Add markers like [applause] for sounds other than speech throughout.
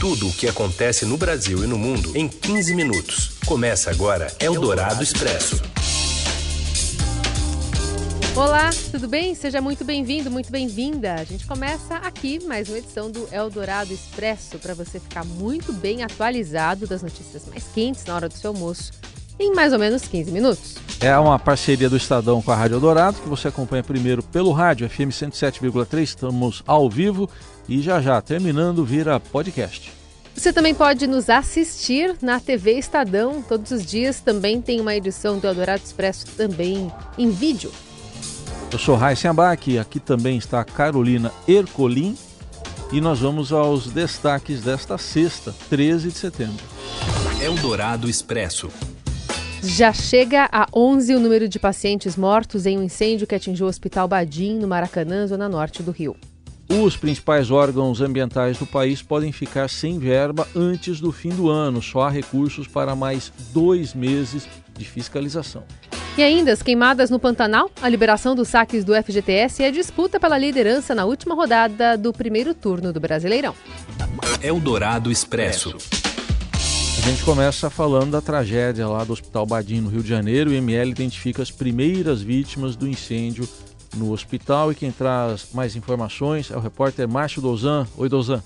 Tudo o que acontece no Brasil e no mundo em 15 minutos. Começa agora Eldorado Expresso. Olá, tudo bem? Seja muito bem-vindo, muito bem-vinda. A gente começa aqui mais uma edição do Eldorado Expresso para você ficar muito bem atualizado das notícias mais quentes na hora do seu almoço em mais ou menos 15 minutos. É uma parceria do Estadão com a Rádio Eldorado, que você acompanha primeiro pelo rádio FM 107,3, estamos ao vivo e já já, terminando, vira podcast. Você também pode nos assistir na TV Estadão todos os dias. Também tem uma edição do Eldorado Expresso também em vídeo. Eu sou Raíssa Abac, aqui também está a Carolina Ercolim e nós vamos aos destaques desta sexta, 13 de setembro. Eldorado Expresso. Já chega a 11 o número de pacientes mortos em um incêndio que atingiu o Hospital Badim, no Maracanã, zona norte do Rio. Os principais órgãos ambientais do país podem ficar sem verba antes do fim do ano. Só há recursos para mais dois meses de fiscalização. E ainda as queimadas no Pantanal, a liberação dos saques do FGTS e a disputa pela liderança na última rodada do primeiro turno do Brasileirão. Eldorado Expresso. Gente começa falando da tragédia lá do Hospital Badim, no Rio de Janeiro. O IML identifica as primeiras vítimas do incêndio no hospital e quem traz mais informações é o repórter Márcio Dozan. Oi, Dozan.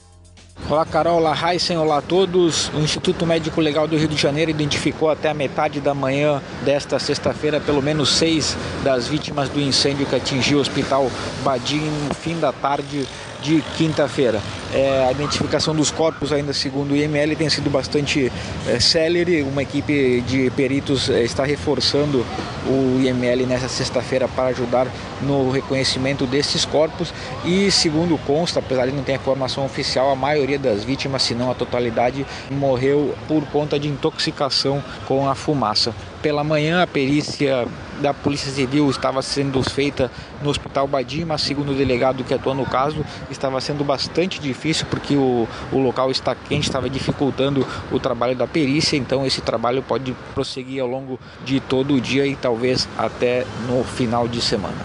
Olá, Carol. Olá, Heisen. Olá a todos. O Instituto Médico Legal do Rio de Janeiro identificou até a metade da manhã desta sexta-feira pelo menos seis das vítimas do incêndio que atingiu o Hospital Badim no fim da tarde de quinta-feira. É, a identificação dos corpos, ainda segundo o IML, tem sido bastante é, célere. Uma equipe de peritos é, está reforçando o IML nessa sexta-feira para ajudar no reconhecimento desses corpos. E, segundo consta, apesar de não ter informação oficial, a maioria das vítimas, se não a totalidade, morreu por conta de intoxicação com a fumaça. Pela manhã, a perícia da Polícia Civil estava sendo feita no Hospital Badim, mas segundo o delegado que atua no caso, estava sendo bastante difícil porque o, o local está quente, estava dificultando o trabalho da perícia, então esse trabalho pode prosseguir ao longo de todo o dia e talvez até no final de semana.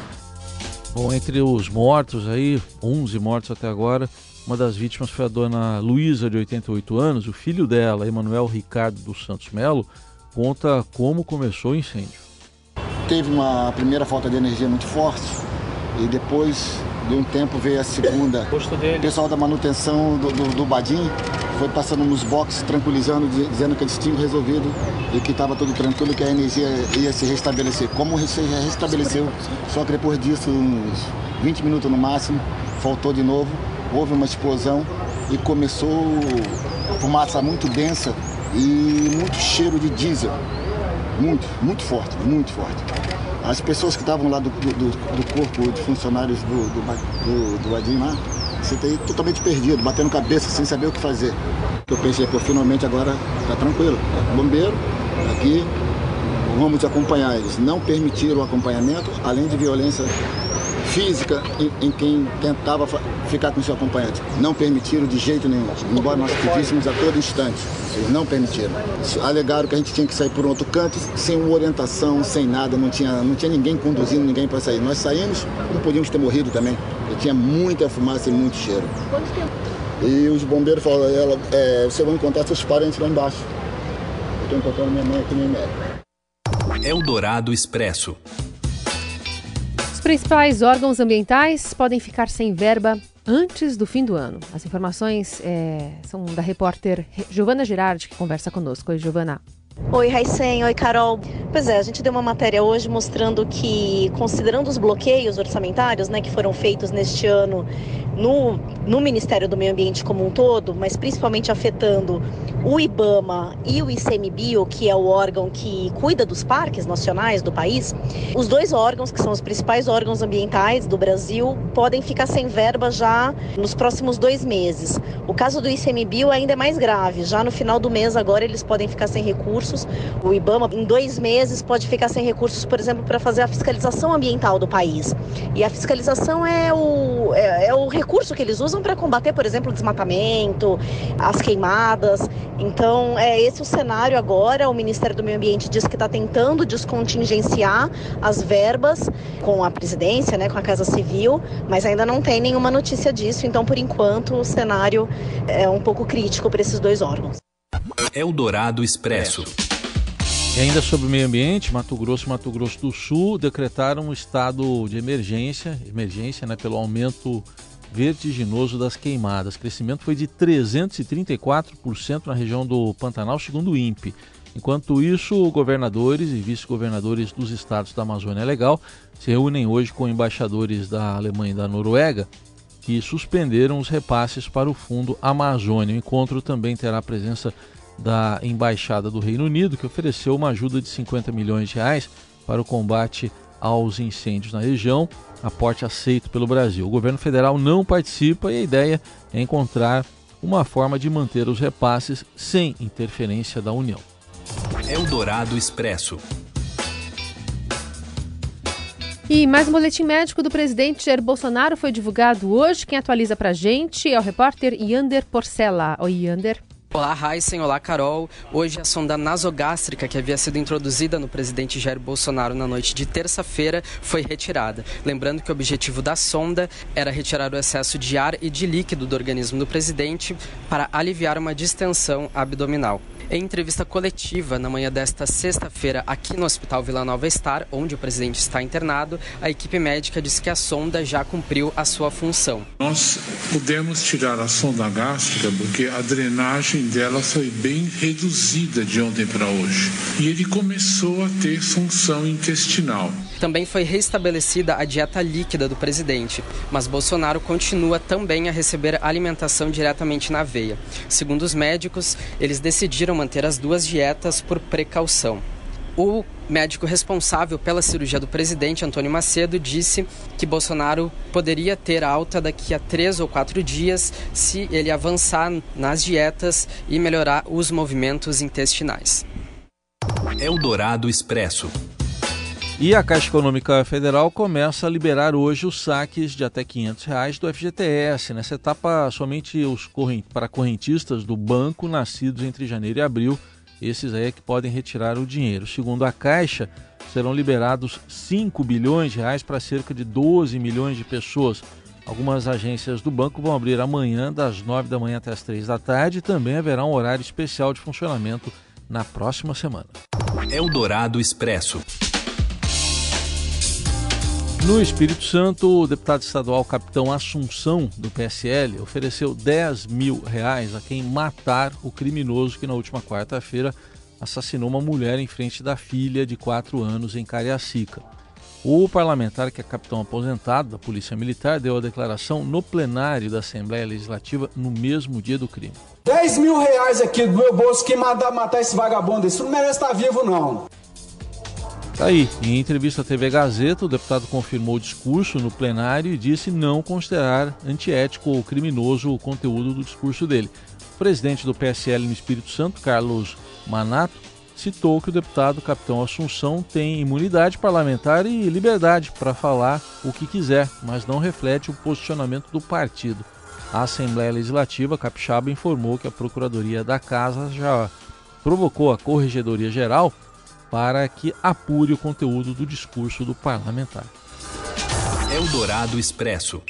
Bom, entre os mortos aí, 11 mortos até agora, uma das vítimas foi a dona Luísa, de 88 anos. O filho dela, Emanuel Ricardo dos Santos Melo, conta como começou o incêndio. Teve uma primeira falta de energia muito forte e depois de um tempo veio a segunda. [coughs] O pessoal da manutenção do, do, do Badim foi passando nos boxes, tranquilizando, dizendo que eles tinham resolvido e que estava tudo tranquilo, que a energia ia se restabelecer. Como se restabeleceu, só que depois disso, uns 20 minutos no máximo, faltou de novo, houve uma explosão e começou fumaça muito densa e muito cheiro de diesel. Muito, muito forte, muito forte. As pessoas que estavam lá do, do, do, corpo de funcionários do, do, do, do Adim lá, você tem totalmente perdido, batendo cabeça sem saber o que fazer. Eu pensei, pô, finalmente agora tá tranquilo. Bombeiro, aqui, vamos acompanhar eles. Não permitiram o acompanhamento, além de violência física em, em, quem tentava ficar com seu acompanhante. Não permitiram de jeito nenhum, embora nós pedíssemos a todo instante. Eles não permitiram. Alegaram que a gente tinha que sair por um outro canto, sem orientação, sem nada, não tinha, não tinha ninguém conduzindo ninguém para sair. Nós saímos, não podíamos ter morrido também. tinha muita fumaça e muito cheiro. Quanto tempo? E os bombeiros falaram, ela, é, você vai encontrar seus parentes lá embaixo. Eu estou encontrando minha mãe aqui no IML. Eldorado Expresso. Principais órgãos ambientais podem ficar sem verba antes do fim do ano. As informações é, são da repórter Giovana Girardi, que conversa conosco. Oi, Giovana. Oi, Raicen. Oi, Carol. Pois é, a gente deu uma matéria hoje mostrando que, considerando os bloqueios orçamentários né, que foram feitos neste ano no, no Ministério do Meio Ambiente como um todo, mas principalmente afetando o IBAMA e o ICMBio, que é o órgão que cuida dos parques nacionais do país, os dois órgãos, que são os principais órgãos ambientais do Brasil, podem ficar sem verba já nos próximos dois meses. O caso do ICMBio ainda é mais grave. Já no final do mês, agora, eles podem ficar sem recursos recursos. O IBAMA, em dois meses, pode ficar sem recursos, por exemplo, para fazer a fiscalização ambiental do país. E a fiscalização é o, é, é o recurso que eles usam para combater, por exemplo, o desmatamento, as queimadas. Então, é esse o cenário agora. O Ministério do Meio Ambiente diz que está tentando descontingenciar as verbas com a presidência, né, com a Casa Civil, mas ainda não tem nenhuma notícia disso. Então, por enquanto, o cenário é um pouco crítico para esses dois órgãos. Eldorado Expresso. E ainda sobre o meio ambiente, Mato Grosso e Mato Grosso do Sul decretaram um estado de emergência, emergência né, pelo aumento vertiginoso das queimadas. O crescimento foi de 334% na região do Pantanal, segundo o INPE. Enquanto isso, governadores e vice-governadores dos estados da Amazônia Legal se reúnem hoje com embaixadores da Alemanha e da Noruega que suspenderam os repasses para o Fundo Amazônia. O encontro também terá a presença da Embaixada do Reino Unido, que ofereceu uma ajuda de 50 milhões de reais para o combate aos incêndios na região, aporte aceito pelo Brasil. O governo federal não participa e a ideia é encontrar uma forma de manter os repasses sem interferência da União. Eldorado Expresso. E mais um boletim médico do presidente Jair Bolsonaro foi divulgado hoje. Quem atualiza pra gente é o repórter Yander Porcela. Oi, Yander. Olá, Heisen. Olá, Carol. Hoje a sonda nasogástrica que havia sido introduzida no presidente Jair Bolsonaro na noite de terça-feira foi retirada. Lembrando que o objetivo da sonda era retirar o excesso de ar e de líquido do organismo do presidente para aliviar uma distensão abdominal. Em entrevista coletiva na manhã desta sexta-feira aqui no Hospital Vila Nova Star, onde o presidente está internado, a equipe médica disse que a sonda já cumpriu a sua função. Nós pudemos tirar a sonda gástrica porque a drenagem dela foi bem reduzida de ontem para hoje. E ele começou a ter função intestinal. Também foi restabelecida a dieta líquida do presidente, mas Bolsonaro continua também a receber alimentação diretamente na veia. Segundo os médicos, eles decidiram manter as duas dietas por precaução. O médico responsável pela cirurgia do presidente, Antônio Macedo, disse que Bolsonaro poderia ter alta daqui a três ou quatro dias se ele avançar nas dietas e melhorar os movimentos intestinais. Eldorado Expresso. E a Caixa Econômica Federal começa a liberar hoje os saques de até 500 reais do FGTS. Nessa etapa, somente os corrent... para correntistas do banco nascidos entre janeiro e abril, esses aí é que podem retirar o dinheiro. Segundo a Caixa, serão liberados 5 bilhões de reais para cerca de 12 milhões de pessoas. Algumas agências do banco vão abrir amanhã, das 9 da manhã até as 3 da tarde, e também haverá um horário especial de funcionamento na próxima semana. Eldorado Expresso. No Espírito Santo, o deputado estadual Capitão Assunção, do PSL, ofereceu 10 mil reais a quem matar o criminoso que na última quarta-feira assassinou uma mulher em frente da filha de 4 anos em Cariacica. O parlamentar, que é capitão aposentado da Polícia Militar, deu a declaração no plenário da Assembleia Legislativa no mesmo dia do crime. 10 mil reais aqui do meu bolso, quem mandar matar esse vagabundo, isso não merece estar vivo, não. Tá aí, em entrevista à TV Gazeta, o deputado confirmou o discurso no plenário e disse não considerar antiético ou criminoso o conteúdo do discurso dele. O presidente do PSL no Espírito Santo, Carlos Manato, citou que o deputado Capitão Assunção tem imunidade parlamentar e liberdade para falar o que quiser, mas não reflete o posicionamento do partido. A Assembleia Legislativa Capixaba informou que a Procuradoria da Casa já provocou a Corregedoria Geral para que apure o conteúdo do discurso do parlamentar. Eldorado Expresso.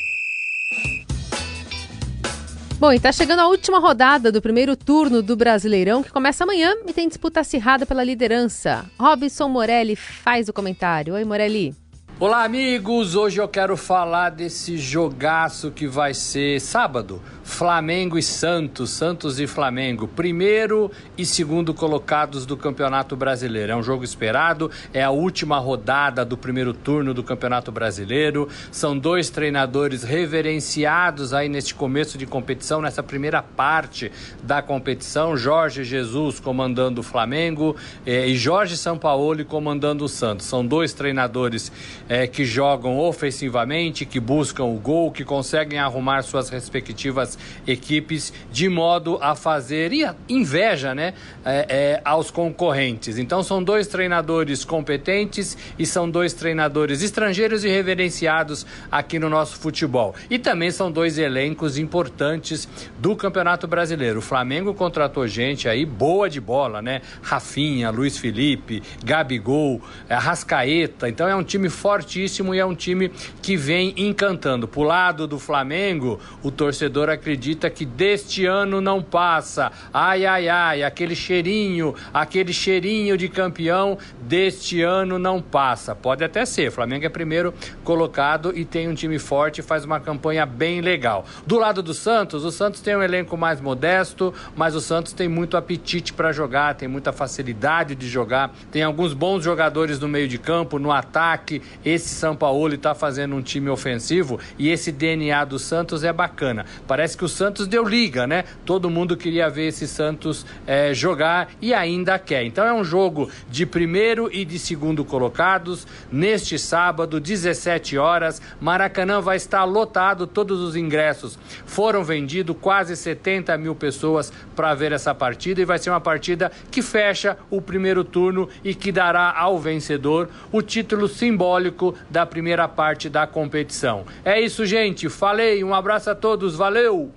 Bom, e está chegando a última rodada do primeiro turno do Brasileirão, que começa amanhã e tem disputa acirrada pela liderança. Robson Morelli faz o comentário. Oi, Morelli. Olá, amigos! Hoje eu quero falar desse jogaço que vai ser sábado. Flamengo e Santos, Santos e Flamengo, primeiro e segundo colocados do Campeonato Brasileiro. É um jogo esperado, é a última rodada do primeiro turno do Campeonato Brasileiro. São dois treinadores reverenciados aí neste começo de competição, nessa primeira parte da competição. Jorge Jesus comandando o Flamengo eh, e Jorge Sampaoli comandando o Santos. São dois treinadores é, que jogam ofensivamente, que buscam o gol, que conseguem arrumar suas respectivas equipes de modo a fazer inveja né, é, é, aos concorrentes. Então são dois treinadores competentes e são dois treinadores estrangeiros e reverenciados aqui no nosso futebol. E também são dois elencos importantes do Campeonato Brasileiro. O Flamengo contratou gente aí boa de bola, né? Rafinha, Luiz Felipe, Gabigol, Rascaeta. Então é um time fortíssimo e é um time que vem encantando. Pro lado do Flamengo, o torcedor acredita que deste ano não passa. Ai, ai, ai, aquele cheirinho, aquele cheirinho de campeão deste ano não passa. Pode até ser. O Flamengo é primeiro colocado e tem um time forte, faz uma campanha bem legal. Do lado do Santos, o Santos tem um elenco mais modesto, mas o Santos tem muito apetite para jogar, tem muita facilidade de jogar, tem alguns bons jogadores no meio de campo, no ataque. Esse São Paulo está fazendo um time ofensivo e esse DNA do Santos é bacana. Parece que o Santos deu liga, né? Todo mundo queria ver esse Santos é, jogar e ainda quer. Então é um jogo de primeiro e de segundo colocados neste sábado, 17 horas. Maracanã vai estar lotado, todos os ingressos foram vendidos, quase 70 mil pessoas para ver essa partida e vai ser uma partida que fecha o primeiro turno e que dará ao vencedor o título simbólico da primeira parte da competição. É isso, gente. Falei, um abraço a todos, valeu!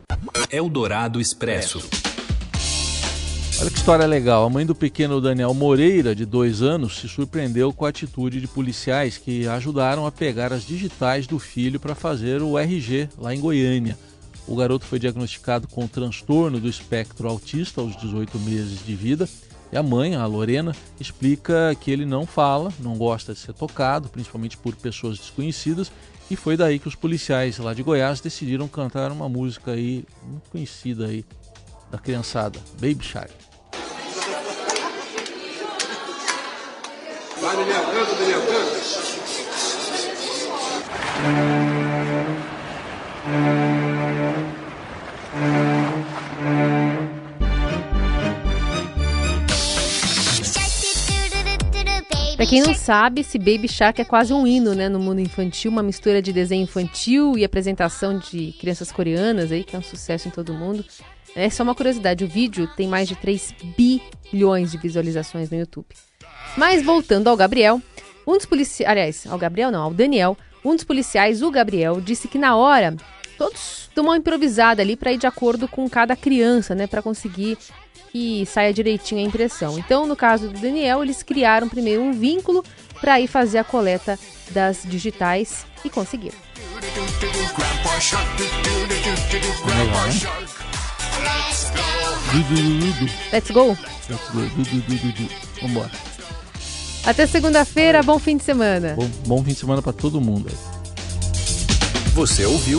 Eldorado Expresso. Olha que história legal. A mãe do pequeno Daniel Moreira, de dois anos, se surpreendeu com a atitude de policiais que ajudaram a pegar as digitais do filho para fazer o RG lá em Goiânia. O garoto foi diagnosticado com transtorno do espectro autista aos 18 meses de vida. E a mãe, a Lorena, explica que ele não fala, não gosta de ser tocado, principalmente por pessoas desconhecidas, e foi daí que os policiais lá de Goiás decidiram cantar uma música aí muito conhecida aí da criançada, Baby Shark. Daniel, canta, Daniel, canta. Quem não sabe, esse Baby Shark é quase um hino, né, no mundo infantil, uma mistura de desenho infantil e apresentação de crianças coreanas aí, que é um sucesso em todo mundo. É só uma curiosidade, o vídeo tem mais de 3 bilhões de visualizações no YouTube. Mas voltando ao Gabriel, um dos policiais, aliás, ao Gabriel não, ao Daniel, um dos policiais, o Gabriel, disse que na hora todos dão uma improvisada ali para ir de acordo com cada criança, né, para conseguir que saia direitinho a impressão. Então, no caso do Daniel, eles criaram primeiro um vínculo para ir fazer a coleta das digitais e conseguiram. Let's go! Let's go. Vambora. Até segunda-feira, bom fim de semana. Bom, bom fim de semana para todo mundo. Você ouviu